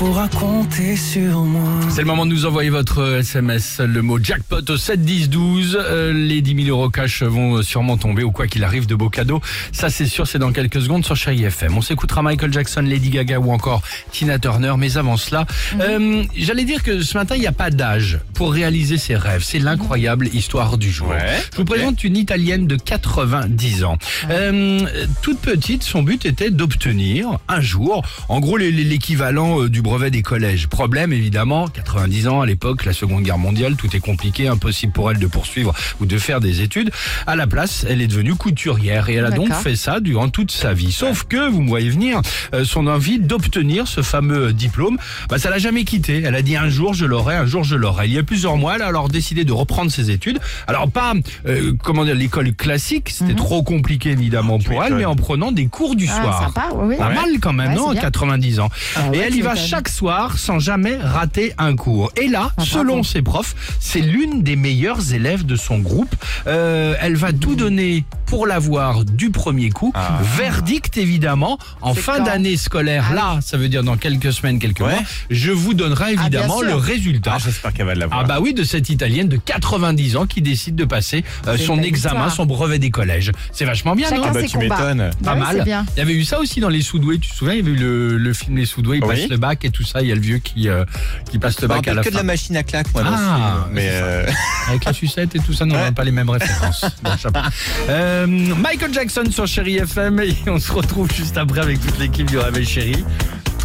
pourras compter sur moi. C'est le moment de nous envoyer votre SMS, le mot jackpot au 7 10 12. Euh, les 10 000 euros cash vont sûrement tomber ou quoi qu'il arrive de beaux cadeaux. Ça c'est sûr, c'est dans quelques secondes sur Chérie FM. On s'écoutera Michael Jackson, Lady Gaga ou encore Tina Turner. Mais avant cela, euh, j'allais dire que ce matin il n'y a pas d'âge pour réaliser ses rêves. C'est l'incroyable histoire du jour. Je vous présente une Italienne de 90 ans. Euh, toute petite, son but était d'obtenir un jour, en gros l'équivalent euh, du brevet des collèges. Problème évidemment, 90 ans à l'époque, la Seconde Guerre mondiale, tout est compliqué, impossible pour elle de poursuivre ou de faire des études. À la place, elle est devenue couturière et elle a donc fait ça durant toute sa vie. Sauf que, vous me voyez venir, euh, son envie d'obtenir ce fameux diplôme, bah, ça l'a jamais quitté. Elle a dit un jour je l'aurai, un jour je l'aurai. Il y a plusieurs mois, elle a alors décidé de reprendre ses études. Alors pas, euh, comment dire, l'école classique, c'était trop compliqué évidemment pour elle, mais en prenant des cours du Mhm. Ah, soir. sympa, oui. Pas mal quand même, Ouais, non bien. 90 ans. Ah et ouais, elle y va m'étonnes. Chaque soir sans jamais rater un cours. Et là, Ah, selon ses profs, c'est l'une des meilleures élèves de son groupe. Euh, elle va tout donner pour l'avoir du premier coup. Verdict évidemment en fin d'année scolaire. Ah là, ça veut dire dans quelques semaines, quelques Ouais. mois. Je vous donnerai Ah, évidemment le résultat. Ah, j'espère qu'elle va l'avoir. Ah bah oui, de cette Italienne de 90 ans qui décide de passer euh, son examen, son brevet des collèges. C'est vachement bien, Chacun non Ah bah, tu m'étonnes. pas Bah oui, mal. bien. Il y avait eu ça aussi dans les Soudoués, tu te souviens, il y avait eu le, le film Les Soudoués, il Oui. passe le bac et tout ça, il y a le vieux qui, euh, qui passe le me bac à la que de fin. la machine à claque, moi, Ah. Mais euh, Avec la sucette et tout ça, non, on n'a Ouais. pas les mêmes références. Bon, chapeau. Euh, Michael Jackson sur Chéri FM et on se retrouve juste après avec toute l'équipe du Réveil Chéri.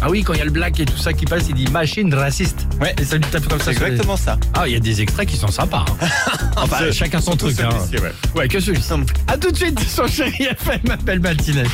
Ah oui, quand il y a le black et tout ça qui passe, il dit machine raciste. Ouais. Et ça lui tape comme ça. c'est sur les- exactement ça. Ah, il y a des extraits qui sont sympas. hein. enfin, chacun son truc. Hein. ouais. Ouais, que celui-ci. À tout de suite sur Chéri FM, appelle matinée.